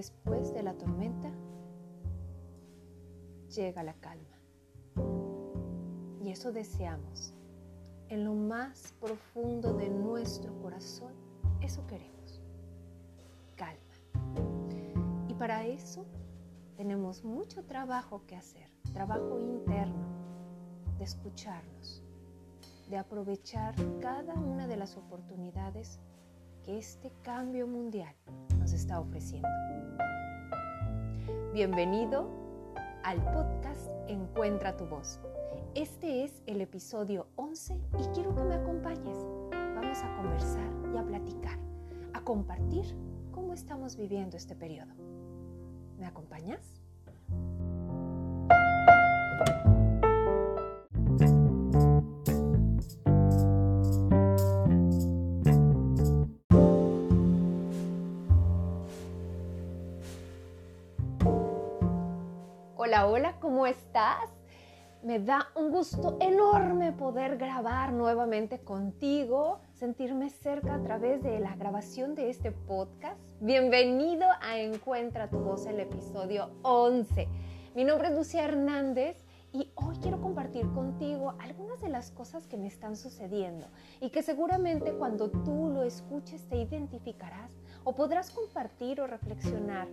después de la tormenta llega la calma. Y eso deseamos. En lo más profundo de nuestro corazón, eso queremos. Calma. Y para eso tenemos mucho trabajo que hacer, trabajo interno, de escucharnos, de aprovechar cada una de las oportunidades que este cambio mundial ofreciendo. Bienvenido al podcast Encuentra tu voz. Este es el episodio 11 y quiero que me acompañes. Vamos a conversar y a platicar, a compartir cómo estamos viviendo este periodo. ¿Me acompañas? Hola, ¿cómo estás? Me da un gusto enorme poder grabar nuevamente contigo, sentirme cerca a través de la grabación de este podcast. Bienvenido a Encuentra tu voz, el episodio 11. Mi nombre es Lucia Hernández y hoy quiero compartir contigo algunas de las cosas que me están sucediendo y que seguramente cuando tú lo escuches te identificarás o podrás compartir o reflexionar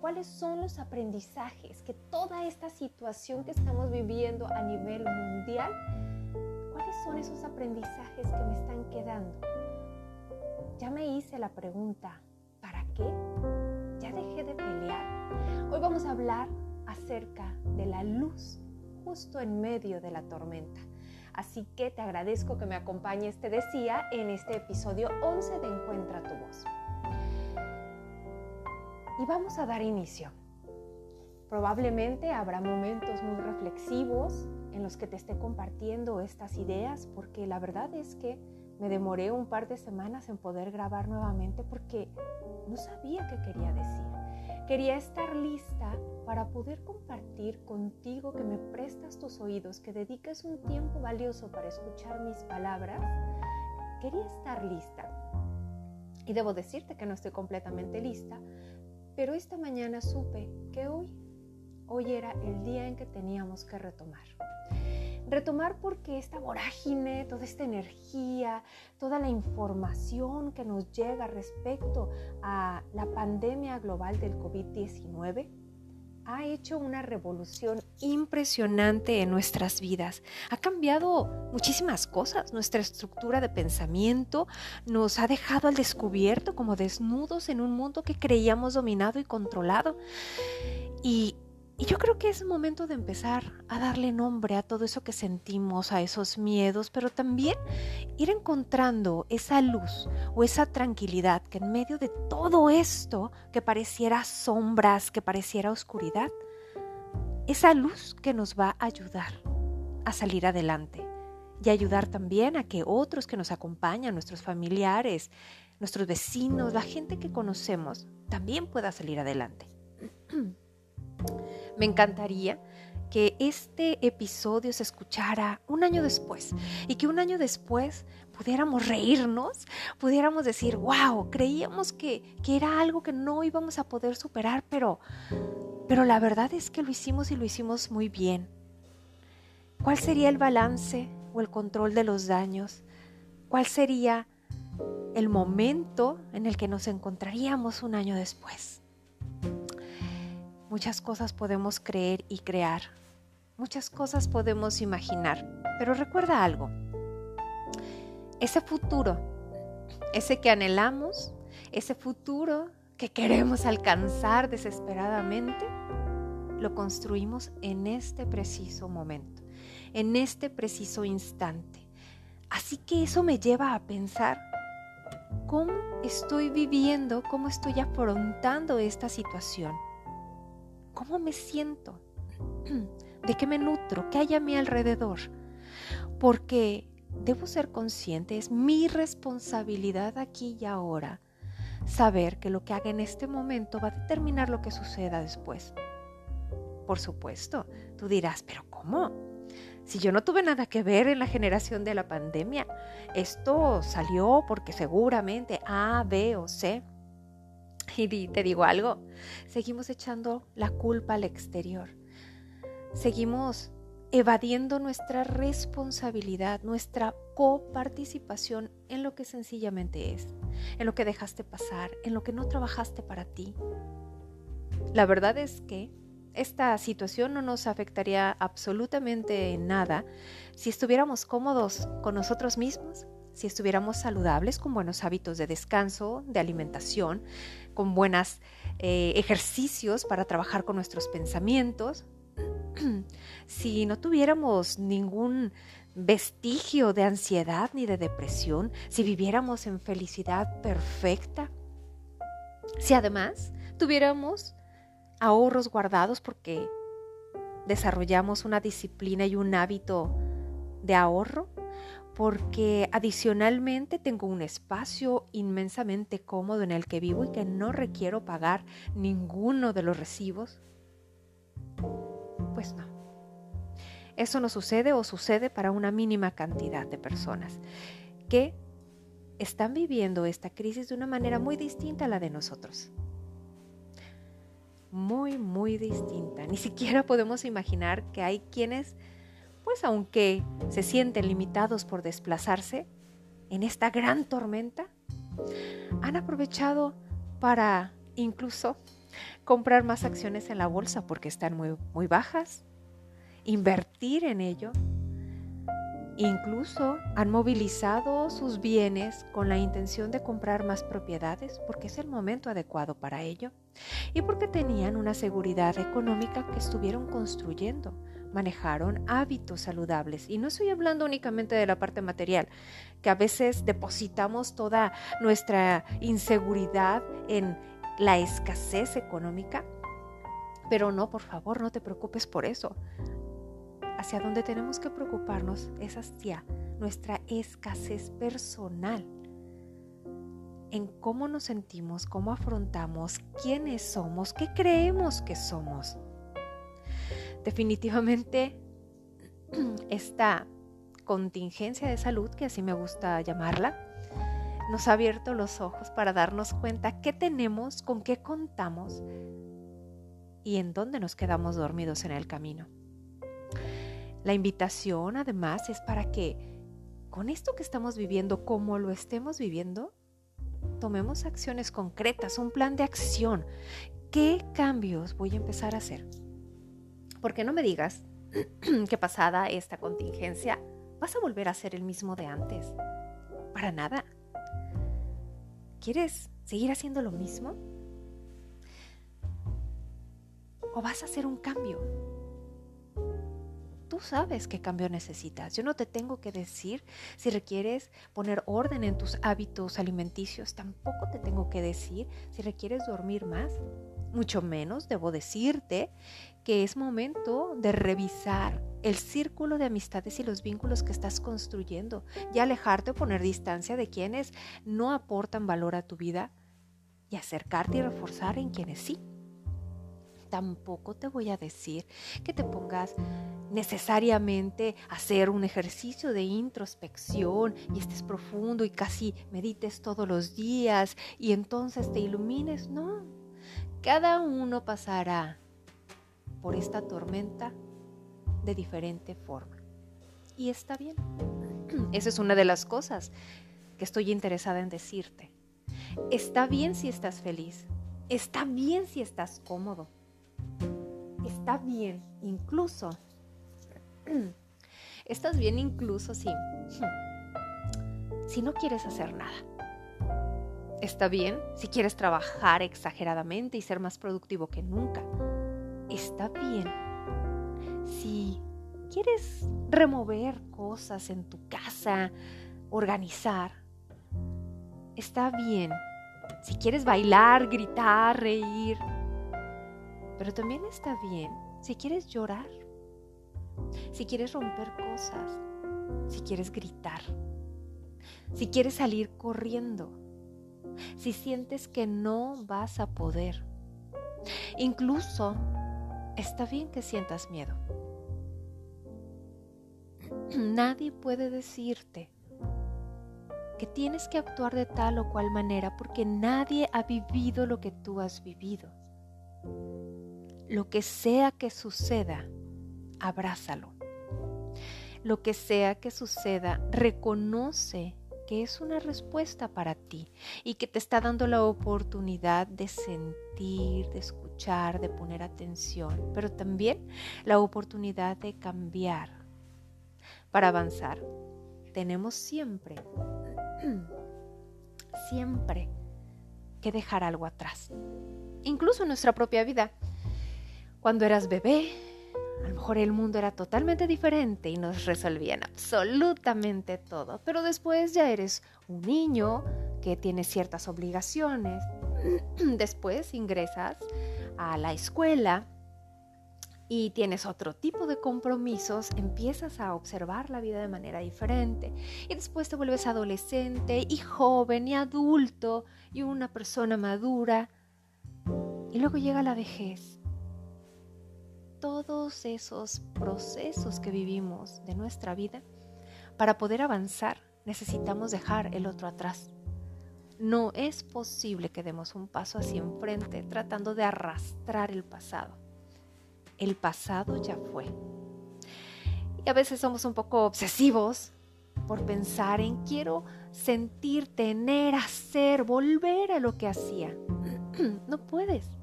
cuáles son los aprendizajes que toda esta situación que estamos viviendo a nivel mundial, cuáles son esos aprendizajes que me están quedando. Ya me hice la pregunta, ¿para qué? Ya dejé de pelear. Hoy vamos a hablar acerca de la luz justo en medio de la tormenta. Así que te agradezco que me acompañes, te decía, en este episodio 11 de Encuentra voz y vamos a dar inicio. Probablemente habrá momentos muy reflexivos en los que te esté compartiendo estas ideas porque la verdad es que me demoré un par de semanas en poder grabar nuevamente porque no sabía qué quería decir. Quería estar lista para poder compartir contigo que me prestas tus oídos, que dediques un tiempo valioso para escuchar mis palabras. Quería estar lista. Y debo decirte que no estoy completamente lista pero esta mañana supe que hoy, hoy era el día en que teníamos que retomar. Retomar porque esta vorágine, toda esta energía, toda la información que nos llega respecto a la pandemia global del COVID-19 ha hecho una revolución impresionante en nuestras vidas. Ha cambiado muchísimas cosas. Nuestra estructura de pensamiento nos ha dejado al descubierto como desnudos en un mundo que creíamos dominado y controlado. Y y yo creo que es momento de empezar a darle nombre a todo eso que sentimos, a esos miedos, pero también ir encontrando esa luz o esa tranquilidad que en medio de todo esto que pareciera sombras, que pareciera oscuridad, esa luz que nos va a ayudar a salir adelante y ayudar también a que otros que nos acompañan, nuestros familiares, nuestros vecinos, la gente que conocemos, también pueda salir adelante. Me encantaría que este episodio se escuchara un año después y que un año después pudiéramos reírnos, pudiéramos decir, wow, creíamos que, que, era algo que no íbamos a poder superar, pero, pero la verdad es que lo hicimos y lo hicimos muy bien. ¿Cuál sería el balance o el control de los daños? ¿Cuál sería el momento en el que nos encontraríamos un año después? Muchas cosas podemos creer y crear. Muchas cosas podemos imaginar. Pero recuerda algo. Ese futuro, ese que anhelamos, ese futuro que queremos alcanzar desesperadamente, lo construimos en este preciso momento, en este preciso instante. Así que eso me lleva a pensar cómo estoy viviendo, cómo estoy afrontando esta situación. ¿Cómo me siento? ¿De qué me nutro? ¿Qué hay a mi alrededor? Porque debo ser consciente, es mi responsabilidad aquí y ahora saber que lo que haga en este momento va a determinar lo que suceda después. Por supuesto, tú dirás, pero ¿cómo? Si yo no tuve nada que ver en la generación de la pandemia, esto salió porque seguramente A, B o C Y te digo algo, seguimos echando la culpa al exterior. Seguimos evadiendo nuestra responsabilidad, nuestra coparticipación en lo que sencillamente es, en lo que dejaste pasar, en lo que no trabajaste para ti. La verdad es que esta situación no nos afectaría absolutamente en nada si estuviéramos cómodos con nosotros mismos, si estuviéramos saludables con buenos hábitos de descanso, de alimentación, con buenos eh, ejercicios para trabajar con nuestros pensamientos, si no tuviéramos ningún vestigio de ansiedad ni de depresión, si viviéramos en felicidad perfecta, si además tuviéramos ahorros guardados porque desarrollamos una disciplina y un hábito de ahorro, porque adicionalmente tengo un espacio inmensamente cómodo en el que vivo y que no requiero pagar ninguno de los recibos, pues no. Eso no sucede o sucede para una mínima cantidad de personas que están viviendo esta crisis de una manera muy distinta a la de nosotros. Muy, muy distinta. Ni siquiera podemos imaginar que hay quienes, pues aunque se sienten limitados por desplazarse en esta gran tormenta, han aprovechado para incluso comprar más acciones en la bolsa porque están muy, muy bajas, invertir en ello. Incluso han movilizado sus bienes con la intención de comprar más propiedades porque es el momento adecuado para ello y porque tenían una seguridad económica que estuvieron construyendo. Manejaron hábitos saludables y no estoy hablando únicamente de la parte material, que a veces depositamos toda nuestra inseguridad en la escasez económica. Pero no, por favor, no te preocupes por eso. Hacia donde tenemos que preocuparnos es hacia nuestra escasez personal. En cómo nos sentimos, cómo afrontamos, quiénes somos, qué creemos que somos. Definitivamente, esta contingencia de salud, que así me gusta llamarla, nos ha abierto los ojos para darnos cuenta qué tenemos, con qué contamos y en dónde nos quedamos dormidos en el camino. La invitación además es para que con esto que estamos viviendo, como lo estemos viviendo, tomemos acciones concretas, un plan de acción. ¿Qué cambios voy a empezar a hacer? Porque no me digas que pasada esta contingencia vas a volver a ser el mismo de antes. Para nada. ¿Quieres seguir haciendo lo mismo? ¿O vas a hacer un cambio? Tú sabes qué cambio necesitas. Yo no te tengo que decir si requieres poner orden en tus hábitos alimenticios. Tampoco te tengo que decir si requieres dormir más. Mucho menos debo decirte que es momento de revisar el círculo de amistades y los vínculos que estás construyendo y alejarte o poner distancia de quienes no aportan valor a tu vida y acercarte y reforzar en quienes sí. Tampoco te voy a decir que te pongas necesariamente a hacer un ejercicio de introspección y estés profundo y casi medites todos los días y entonces te ilumines. No, cada uno pasará por esta tormenta de diferente forma. Y está bien. Esa es una de las cosas que estoy interesada en decirte. Está bien si estás feliz. Está bien si estás cómodo. Está bien incluso. Estás bien incluso si, si no quieres hacer nada. Está bien si quieres trabajar exageradamente y ser más productivo que nunca. Está bien si quieres remover cosas en tu casa, organizar, está bien. Si quieres bailar, gritar, reír, pero también está bien si quieres llorar, si quieres romper cosas, si quieres gritar, si quieres salir corriendo, si sientes que no vas a poder. Incluso está bien que sientas miedo. Nadie puede decirte que tienes que actuar de tal o cual manera porque nadie ha vivido lo que tú has vivido. Lo que sea que suceda, abrázalo. Lo que sea que suceda, reconoce que es una respuesta para ti y que te está dando la oportunidad de sentir, de escuchar, de poner atención, pero también la oportunidad de cambiar para avanzar. Tenemos siempre, siempre que dejar algo atrás, incluso en nuestra propia vida. Cuando eras bebé, a lo mejor el mundo era totalmente diferente y nos resolvían absolutamente todo, pero después ya eres un niño que tiene ciertas obligaciones. Después ingresas a la escuela y tienes otro tipo de compromisos, empiezas a observar la vida de manera diferente y después te vuelves adolescente y joven y adulto y una persona madura y luego llega la vejez todos esos procesos que vivimos de nuestra vida, para poder avanzar necesitamos dejar el otro atrás. No es posible que demos un paso hacia enfrente tratando de arrastrar el pasado. El pasado ya fue. Y a veces somos un poco obsesivos por pensar en quiero sentir, tener, hacer, volver a lo que hacía. no puedes.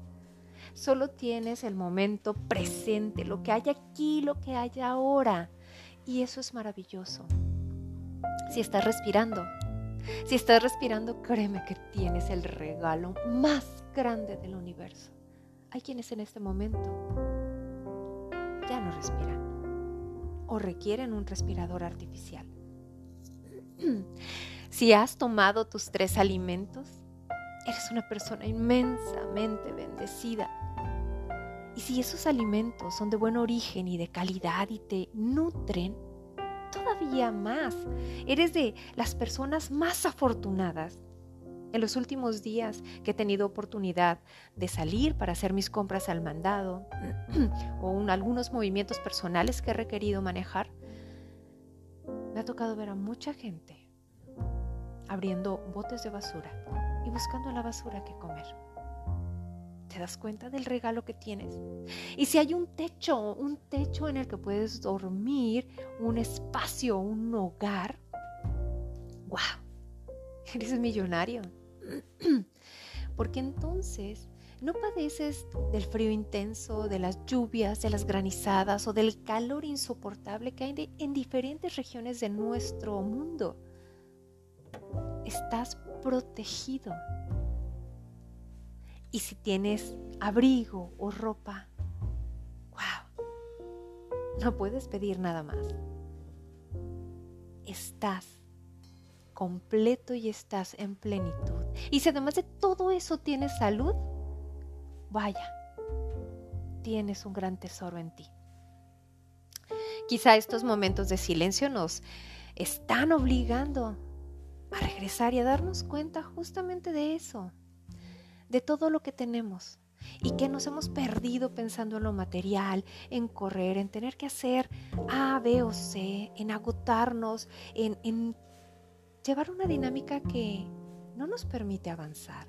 Solo tienes el momento presente, lo que hay aquí, lo que hay ahora. Y eso es maravilloso. Si estás respirando, si estás respirando, créeme que tienes el regalo más grande del universo. Hay quienes en este momento ya no respiran o requieren un respirador artificial. Si has tomado tus tres alimentos, eres una persona inmensamente bendecida. Y si esos alimentos son de buen origen y de calidad y te nutren, todavía más. Eres de las personas más afortunadas. En los últimos días que he tenido oportunidad de salir para hacer mis compras al mandado o algunos movimientos personales que he requerido manejar, me ha tocado ver a mucha gente abriendo botes de basura y buscando la basura que comer. ¿Te das cuenta del regalo que tienes? Y si hay un techo, un techo en el que puedes dormir, un espacio, un hogar, ¡wow! Eres millonario. Porque entonces no padeces del frío intenso, de las lluvias, de las granizadas o del calor insoportable que hay en diferentes regiones de nuestro mundo. Estás protegido y si tienes abrigo o ropa, wow, no puedes pedir nada más. Estás completo y estás en plenitud. Y si además de todo eso tienes salud, vaya, tienes un gran tesoro en ti. Quizá estos momentos de silencio nos están obligando a regresar y a darnos cuenta justamente de eso, de todo lo que tenemos y que nos hemos perdido pensando en lo material, en correr, en tener que hacer A, B o C, en agotarnos, en, llevar una dinámica que no nos permite avanzar.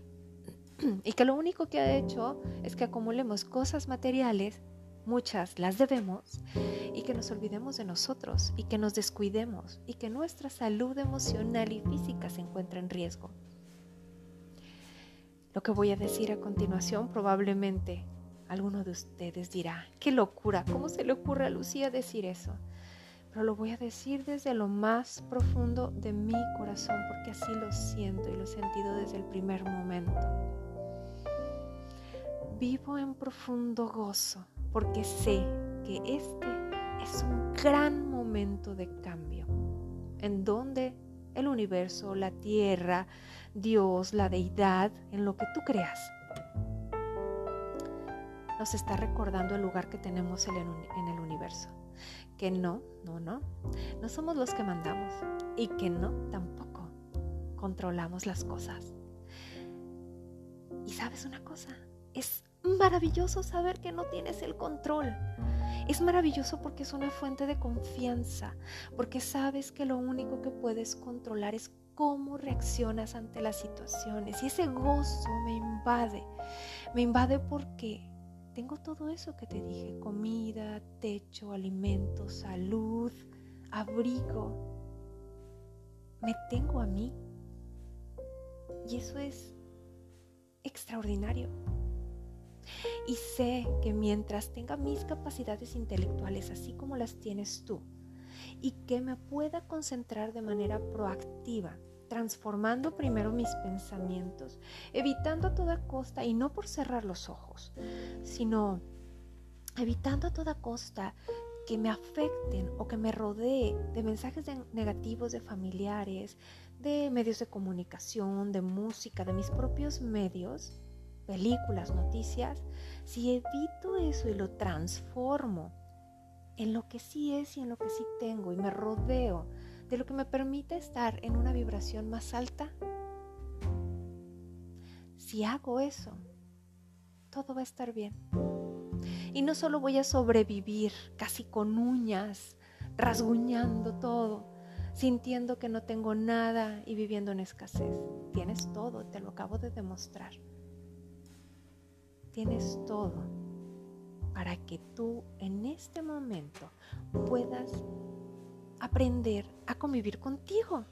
Y que lo único que ha hecho es que acumulemos cosas materiales, muchas las debemos, y que nos olvidemos de nosotros, y que nos descuidemos, y que nuestra salud emocional y física se encuentre en riesgo. Lo que voy a decir a continuación probablemente alguno de ustedes dirá, qué locura, ¿cómo se le ocurre a Lucía decir eso? Pero lo voy a decir desde lo más profundo de mi corazón porque así lo siento y lo he sentido desde el primer momento. Vivo en profundo gozo porque sé que este es un gran momento de cambio en donde el universo, la tierra, Dios, la deidad, en lo que tú creas. Nos está recordando el lugar que tenemos en el universo. Que no, no, no, no somos los que mandamos y que no tampoco controlamos las cosas. Y sabes una cosa, es maravilloso saber que no tienes el control. Es maravilloso porque es una fuente de confianza, porque sabes que lo único que puedes controlar es cómo reaccionas ante las situaciones. Y ese gozo me invade. Me invade porque tengo todo eso que te dije. Comida, techo, alimento, salud, abrigo. Me tengo a mí. Y eso es extraordinario. Y sé que mientras tenga mis capacidades intelectuales así como las tienes tú, y que me pueda concentrar de manera proactiva, transformando primero mis pensamientos, evitando a toda costa, y no por cerrar los ojos, sino evitando a toda costa que me afecten o que me rodee de mensajes negativos de familiares, de medios de comunicación, de música, de mis propios medios, películas, noticias, si evito eso y lo transformo en lo que sí es y en lo que sí tengo y me rodeo de lo que me permite estar en una vibración más alta, si hago eso, todo va a estar bien. Y no solo voy a sobrevivir casi con uñas, rasguñando todo, sintiendo que no tengo nada y viviendo en escasez. Tienes todo, te lo acabo de demostrar. Tienes todo para que tú en este momento puedas aprender a convivir contigo.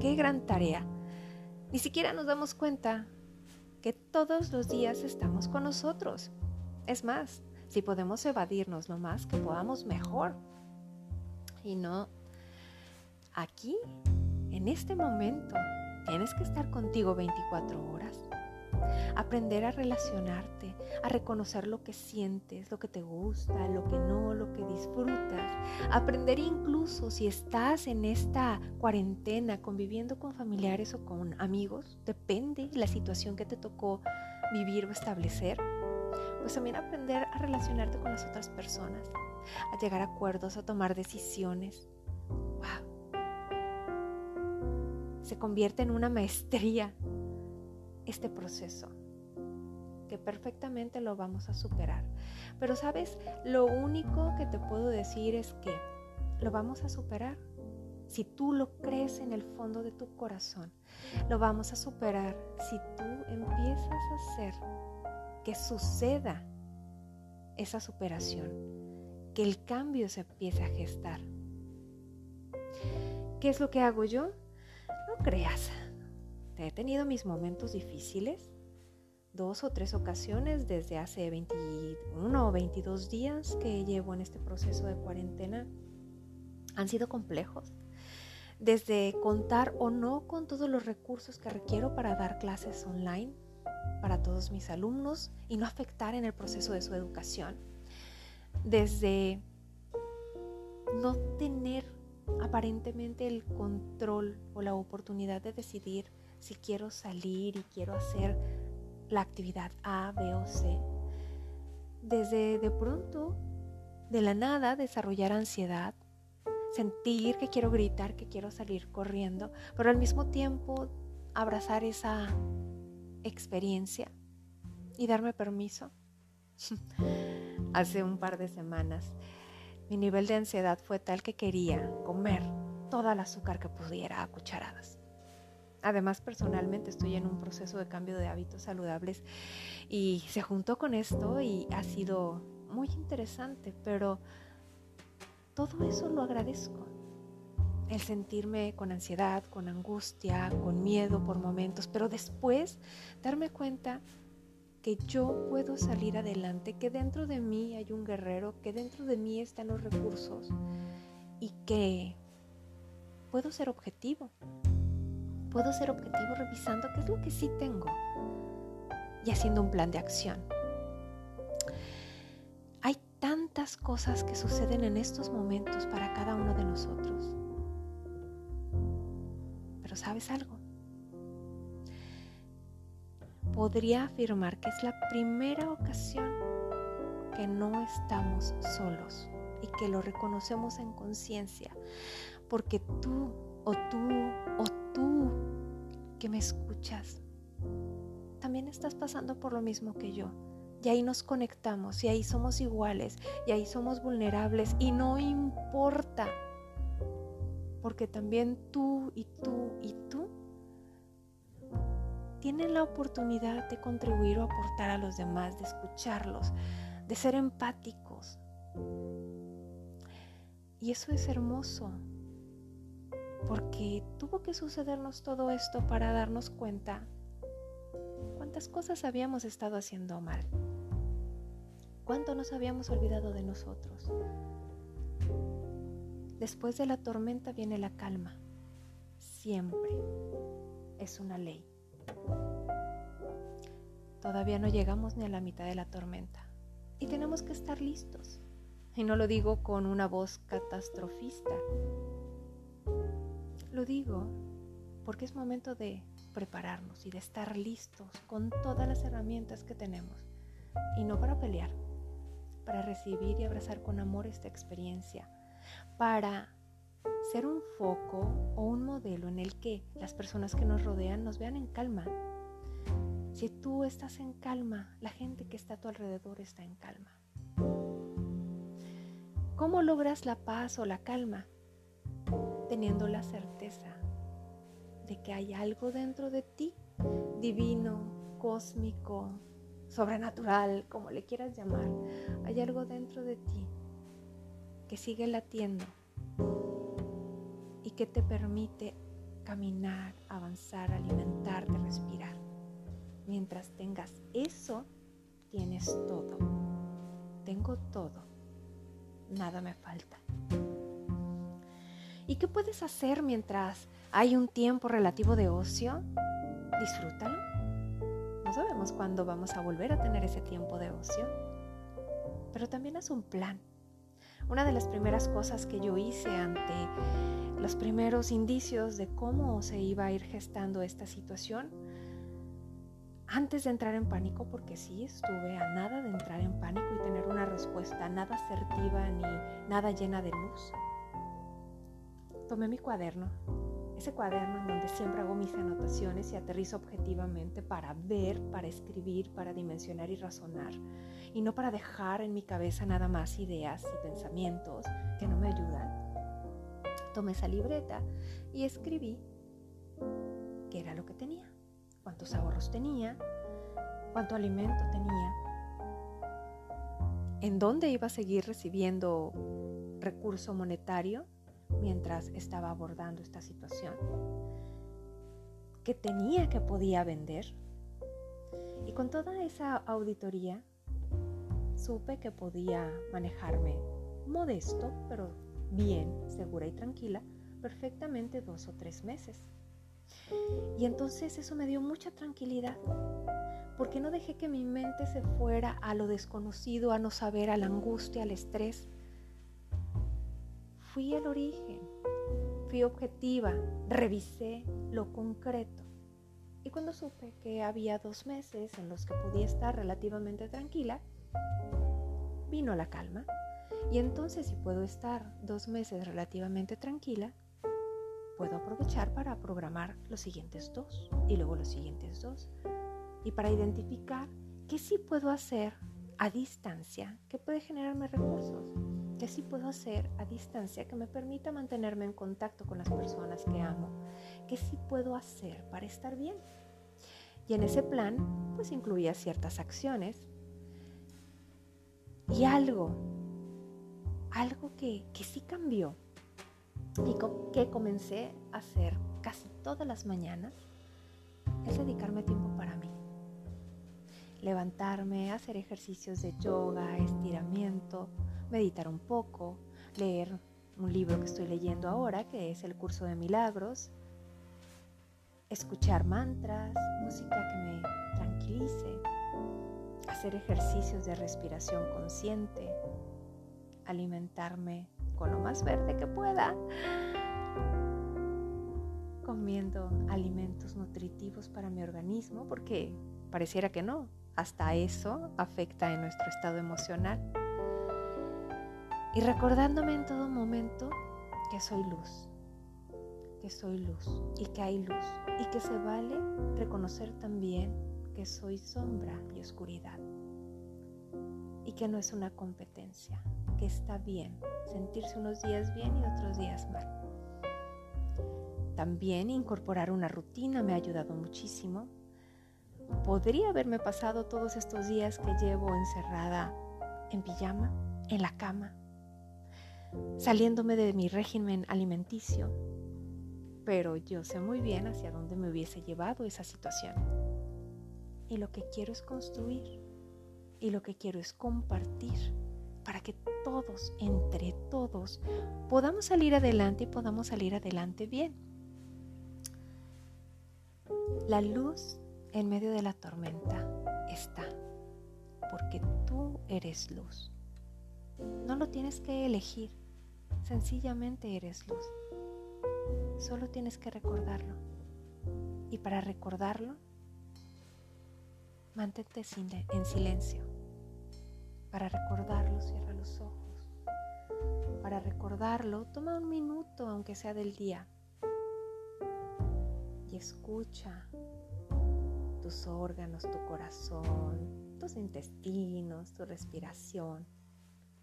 Qué gran tarea. Ni siquiera nos damos cuenta que todos los días estamos con nosotros. Es más, si podemos evadirnos lo más que podamos, mejor. Y no Aquí, en este momento, tienes que estar contigo 24 horas. Aprender a relacionarte, a reconocer lo que sientes, lo que te gusta, lo que no, lo que disfrutas. Aprender incluso si estás en esta cuarentena conviviendo con familiares o con amigos, depende la situación que te tocó vivir o establecer. Pues también aprender a relacionarte con las otras personas, a llegar a acuerdos, a tomar decisiones, se convierte en una maestría este proceso, que perfectamente lo vamos a superar. Pero sabes, lo único que te puedo decir es que lo vamos a superar. Si tú lo crees en el fondo de tu corazón, lo vamos a superar si tú empiezas a hacer que suceda esa superación, que el cambio se empiece a gestar. ¿Qué es lo que hago yo? creas. He tenido mis momentos difíciles, dos o tres ocasiones desde hace 21 o 22 días que llevo en este proceso de cuarentena. Han sido complejos. Desde contar o no con todos los recursos que requiero para dar clases online para todos mis alumnos y no afectar en el proceso de su educación. Desde no tener aparentemente el control o la oportunidad de decidir si quiero salir y quiero hacer la actividad A, B o C. Desde de pronto, de la nada, desarrollar ansiedad, sentir que quiero gritar, que quiero salir corriendo, pero al mismo tiempo abrazar esa experiencia y darme permiso. Hace un par de semanas mi nivel de ansiedad fue tal que quería comer toda el azúcar que pudiera a cucharadas. Además, personalmente estoy en un proceso de cambio de hábitos saludables y se juntó con esto y ha sido muy interesante, pero todo eso lo agradezco. El sentirme con ansiedad, con angustia, con miedo por momentos, pero después darme cuenta que yo puedo salir adelante, que dentro de mí hay un guerrero, que dentro de mí están los recursos y que puedo ser objetivo. Puedo ser objetivo revisando qué es lo que sí tengo y haciendo un plan de acción. Hay tantas cosas que suceden en estos momentos para cada uno de nosotros. Pero ¿sabes algo? podría afirmar que es la primera ocasión que no estamos solos y que lo reconocemos en conciencia, porque tú o tú o tú que me escuchas, también estás pasando por lo mismo que yo. Y ahí nos conectamos y ahí somos iguales y ahí somos vulnerables y no importa, porque también tú y tú y tú tienen la oportunidad de contribuir o aportar a los demás, de escucharlos, de ser empáticos. Y eso es hermoso, porque tuvo que sucedernos todo esto para darnos cuenta cuántas cosas habíamos estado haciendo mal, cuánto nos habíamos olvidado de nosotros. Después de la tormenta viene la calma, siempre es una ley. Todavía no llegamos ni a la mitad de la tormenta y tenemos que estar listos. Y no lo digo con una voz catastrofista. Lo digo porque es momento de prepararnos y de estar listos con todas las herramientas que tenemos. Y no para pelear, para recibir y abrazar con amor esta experiencia, para ser un foco o un modelo en el que las personas que nos rodean nos vean en calma. Si tú estás en calma, la gente que está a tu alrededor está en calma. ¿Cómo logras la paz o la calma? Teniendo la certeza de que hay algo dentro de ti, divino, cósmico, sobrenatural, como le quieras llamar. Hay algo dentro de ti que sigue latiendo y que te permite caminar, avanzar, alimentarte, respirar. Mientras tengas eso, tienes todo. Tengo todo. Nada me falta. ¿Y qué puedes hacer mientras hay un tiempo relativo de ocio? Disfrútalo. No sabemos cuándo vamos a volver a tener ese tiempo de ocio. Pero también haz un plan una de las primeras cosas que yo hice ante los primeros indicios de cómo se iba a ir gestando esta situación, antes de entrar en pánico, porque sí estuve a nada de entrar en pánico y tener una respuesta nada asertiva ni nada llena de luz, tomé mi cuaderno, ese cuaderno en donde siempre hago mis anotaciones y aterrizo objetivamente para ver, para escribir, para dimensionar y razonar y no para dejar en mi cabeza nada más ideas y pensamientos que no me ayudan. Tomé esa libreta y escribí qué era lo que tenía, cuántos ahorros tenía, cuánto alimento tenía, en dónde iba a seguir recibiendo recurso monetario mientras estaba abordando esta situación, qué tenía que podía vender. Y con toda esa auditoría supe que podía manejarme modesto, pero bien, segura y tranquila, perfectamente dos o tres meses. Y entonces eso me dio mucha tranquilidad, porque no dejé que mi mente se fuera a lo desconocido, a no saber, a la angustia, al estrés. Fui al origen, fui objetiva, revisé lo concreto. Y cuando supe que había dos meses en los que podía estar relativamente tranquila, vino la calma. Y entonces si puedo estar dos meses relativamente tranquila, puedo aprovechar para programar los siguientes dos y luego los siguientes dos. Y para identificar qué sí puedo hacer a distancia que puede generarme recursos. ¿Qué sí puedo hacer a distancia que me permita mantenerme en contacto con las personas que amo? ¿Qué sí puedo hacer para estar bien? Y en ese plan, pues incluía ciertas acciones y algo, algo que, que sí cambió y que comencé a hacer casi todas las mañanas es dedicarme tiempo para mí. Levantarme, hacer ejercicios de yoga, estiramiento, meditar un poco, leer un libro que estoy leyendo ahora, que es el curso de milagros, escuchar mantras, música que me tranquilice, hacer ejercicios de respiración consciente, alimentarme con lo más verde que pueda, comiendo alimentos nutritivos para mi organismo, porque pareciera que no, hasta eso afecta en nuestro estado emocional. Y recordándome en todo momento que soy luz, que soy luz y que hay luz y que se vale reconocer también que soy sombra y oscuridad y que no es una competencia, que está bien sentirse unos días bien y otros días mal. También incorporar una rutina me ha ayudado muchísimo. Podría haberme pasado todos estos días que llevo encerrada en pijama, en la cama, saliéndome de mi régimen alimenticio, pero yo sé muy bien hacia dónde me hubiese llevado esa situación. Y lo que quiero es construir y lo que quiero es compartir para que todos, entre todos, podamos salir adelante y podamos salir adelante bien. La luz en medio de la tormenta está, porque tú eres luz. No lo tienes que elegir, sencillamente eres luz. Solo tienes que recordarlo. Y para recordarlo, mantente en silencio. Para recordarlo, cierra los ojos. Para recordarlo, toma un minuto, aunque sea del día, y escucha tus órganos, tu corazón, tus intestinos, tu respiración,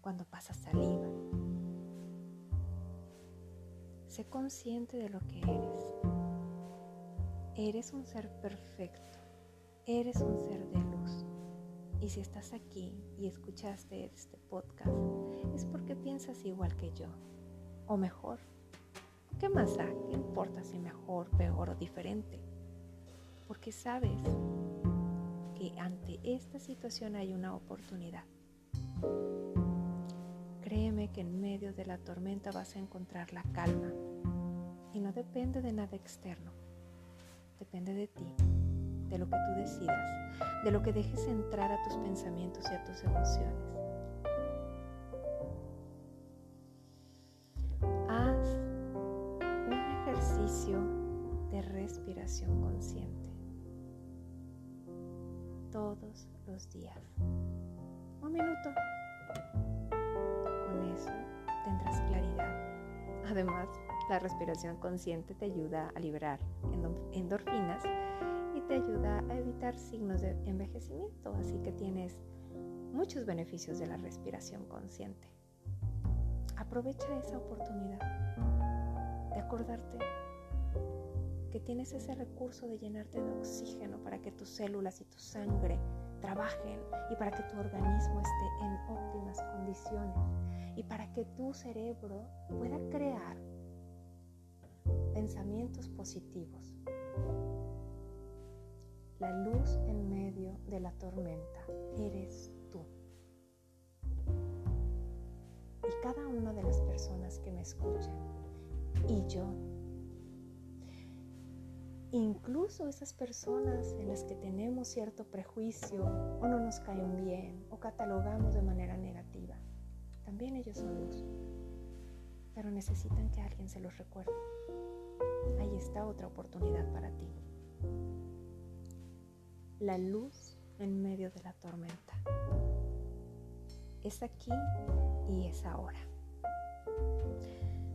cuando pasas saliva. Sé consciente de lo que eres. Eres un ser perfecto. Eres un ser de luz. Y si estás aquí y escuchaste este podcast, es porque piensas igual que yo. O mejor. ¿Qué más da? ¿Qué importa si mejor, peor o diferente? Porque sabes que ante esta situación hay una oportunidad. Créeme que en medio de la tormenta vas a encontrar la calma. Y no depende de nada externo. Depende de ti, de lo que tú decidas, de lo que dejes entrar a tus pensamientos y a tus emociones. Haz un ejercicio de respiración consciente todos los días. Un minuto tendrás claridad. Además, la respiración consciente te ayuda a liberar endorfinas y te ayuda a evitar signos de envejecimiento, así que tienes muchos beneficios de la respiración consciente. Aprovecha esa oportunidad de acordarte que tienes ese recurso de llenarte de oxígeno para que tus células y tu sangre trabajen y para que tu organismo esté en óptimas condiciones y para que tu cerebro pueda crear pensamientos positivos. La luz en medio de la tormenta eres tú. Y cada una de las personas que me escuchan, y yo, incluso esas personas en las que tenemos cierto prejuicio o no nos caen bien o catalogamos de manera negativa, también ellos son luz, pero necesitan que alguien se los recuerde. Ahí está otra oportunidad para ti. La luz en medio de la tormenta. Es aquí y es ahora.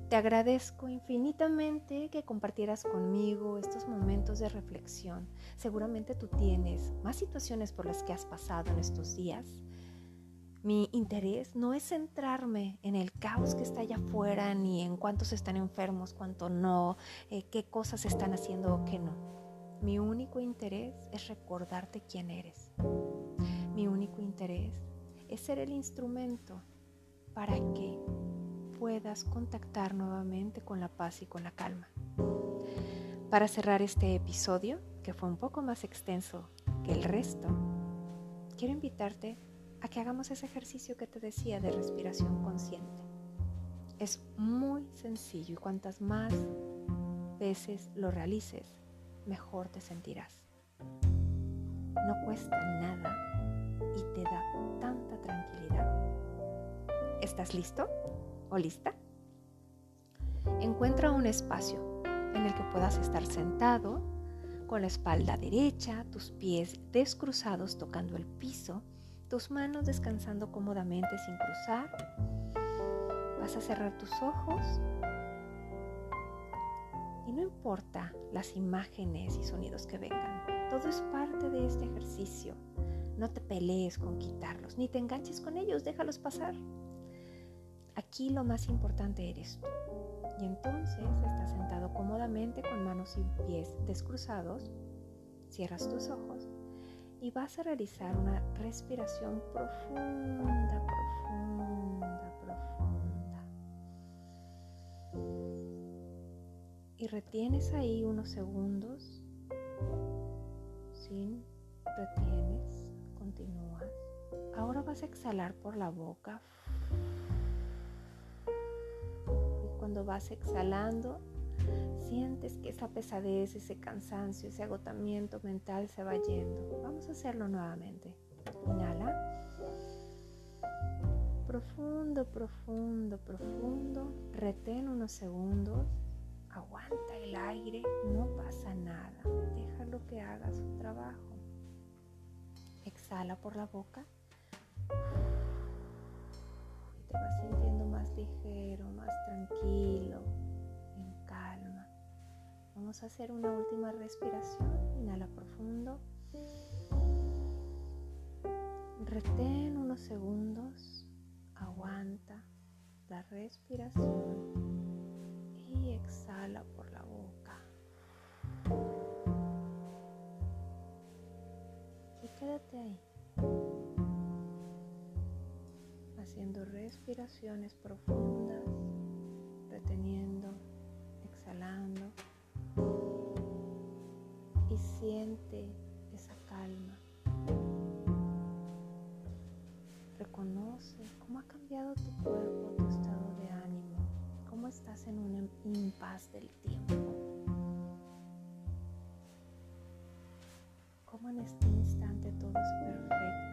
Te agradezco infinitamente que compartieras conmigo estos momentos de reflexión. Seguramente tú tienes más situaciones por las que has pasado en estos días mi interés no es centrarme en el caos que está allá afuera, ni en cuántos están enfermos, cuánto no, eh, qué cosas están haciendo o qué no. Mi único interés es recordarte quién eres. Mi único interés es ser el instrumento para que puedas contactar nuevamente con la paz y con la calma. Para cerrar este episodio, que fue un poco más extenso que el resto, quiero invitarte a que hagamos ese ejercicio que te decía de respiración consciente. Es muy sencillo y cuantas más veces lo realices, mejor te sentirás. No cuesta nada y te da tanta tranquilidad. ¿Estás listo o lista? Encuentra un espacio en el que puedas estar sentado con la espalda derecha, tus pies descruzados tocando el piso tus manos descansando cómodamente sin cruzar. Vas a cerrar tus ojos y no importa las imágenes y sonidos que vengan, todo es parte de este ejercicio. No te pelees con quitarlos, ni te enganches con ellos, déjalos pasar. Aquí lo más importante eres tú. Y entonces estás sentado cómodamente con manos y pies descruzados, cierras tus ojos y vas a realizar una respiración profunda, profunda, profunda. Y retienes ahí unos segundos, sin retienes, continúas. Ahora vas a exhalar por la boca. Y cuando vas exhalando, sientes que esa pesadez, ese cansancio, ese agotamiento mental se va yendo. Vamos a hacerlo nuevamente. Inhala. Profundo, profundo, profundo. Retén unos segundos. Aguanta el aire. No pasa nada. Déjalo que haga su trabajo. Exhala por la boca. Te vas sintiendo más ligero, más tranquilo Vamos a hacer una última respiración. Inhala profundo. Retén unos segundos. Aguanta la respiración. Y exhala por la boca. Y quédate ahí. Haciendo respiraciones profundas. Reteniendo. Exhalando y siente esa calma. Reconoce cómo ha cambiado tu cuerpo, tu estado de ánimo, cómo estás en un impas del tiempo. Cómo en este instante todo es perfecto,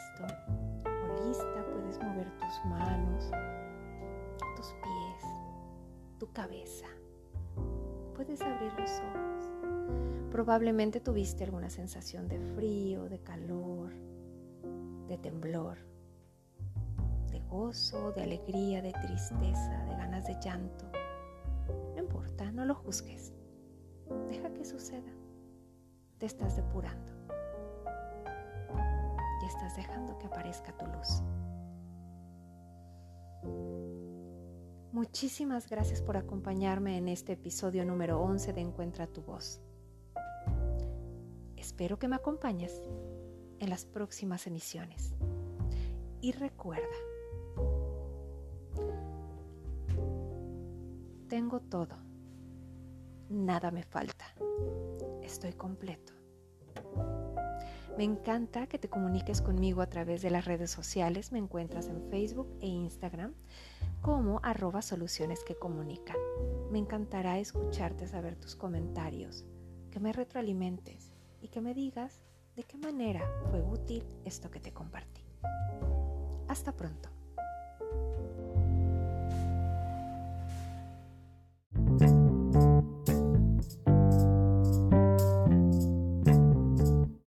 listo o lista, puedes mover tus manos, tus pies, tu cabeza. Puedes abrir los ojos. Probablemente tuviste alguna sensación de frío, de calor, de temblor, de gozo, de alegría, de tristeza, de ganas de llanto. No importa, no lo juzgues. Deja que suceda. Te estás depurando estás dejando que aparezca tu luz. Muchísimas gracias por acompañarme en este episodio número 11 de Encuentra tu voz. Espero que me acompañes en las próximas emisiones. Y recuerda, tengo todo, nada me falta, estoy completo. Me encanta que te comuniques conmigo a través de las redes sociales. Me encuentras en Facebook e Instagram como arroba soluciones que comunican. Me encantará escucharte, saber tus comentarios, que me retroalimentes y que me digas de qué manera fue útil esto que te compartí. Hasta pronto.